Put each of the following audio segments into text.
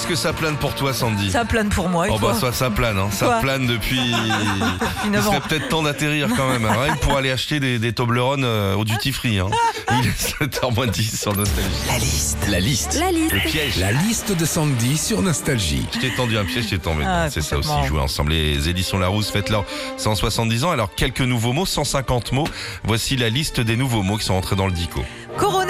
Est-ce que ça plane pour toi, Sandy Ça plane pour moi. Et Oh bah ça, ça plane, hein. ça Quoi plane depuis. Il serait peut-être temps d'atterrir quand même, hein, rien que pour aller acheter des, des Toblerone euh, au duty free. Hein. Il est 7h10 sur Nostalgie. La liste. La liste. La liste. Le piège. La liste de Sandy sur Nostalgie. Je t'ai tendu un piège, je t'ai tombé. Ah, C'est ça aussi, jouer ensemble. Les éditions Larousse fêtent leurs 170 ans. Alors, quelques nouveaux mots, 150 mots. Voici la liste des nouveaux mots qui sont entrés dans le dico.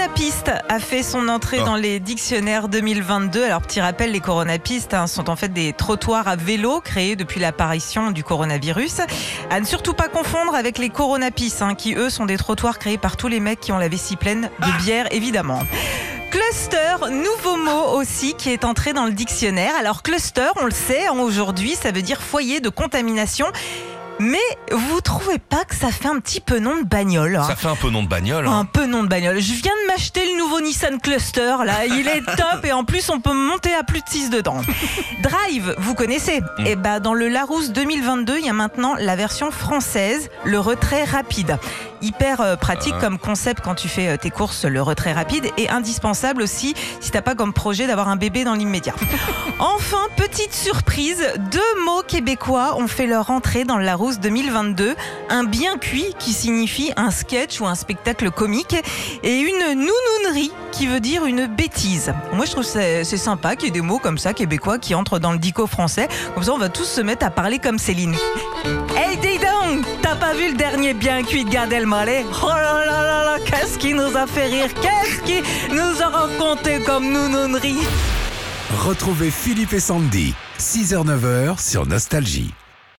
Coronapiste a fait son entrée Ah. dans les dictionnaires 2022. Alors, petit rappel, les coronapistes hein, sont en fait des trottoirs à vélo créés depuis l'apparition du coronavirus. À ne surtout pas confondre avec les coronapistes, hein, qui eux sont des trottoirs créés par tous les mecs qui ont la vessie pleine Ah. de bière, évidemment. Cluster, nouveau mot aussi qui est entré dans le dictionnaire. Alors cluster, on le sait, hein, aujourd'hui, ça veut dire foyer de contamination. Mais vous trouvez pas que ça fait un petit peu nom de bagnole hein Ça fait un peu nom de bagnole. hein. un peu nom de bagnole. Je viens de m'acheter le nouveau Nissan Cluster, là. Il est top et en plus, on peut monter à plus de 6 dedans. Drive, vous connaissez Mm. Et bah, dans le Larousse 2022, il y a maintenant la version française, le retrait rapide. Hyper euh, pratique Ah. comme concept quand tu fais euh, tes courses, le retrait rapide et indispensable aussi si t'as pas comme projet d'avoir un bébé dans l'immédiat. Enfin, petite surprise, deux mots québécois ont fait leur entrée dans le Larousse 2022. Un bien cuit qui signifie un sketch ou un spectacle comique et une nounounerie qui veut dire une bêtise. Moi, je trouve c'est sympa qu'il y ait des mots comme ça québécois qui entrent dans le dico français. Comme ça, on va tous se mettre à parler comme Céline. Hey, dis t'as pas vu le dernier bien cuit de Gad Elmaleh? Oh là là là là, qu'est-ce qui nous a fait rire? Qu'est-ce qui nous a raconté comme nounounerie? Retrouvez Philippe et Sandy. 6h-9h sur Nostalgie.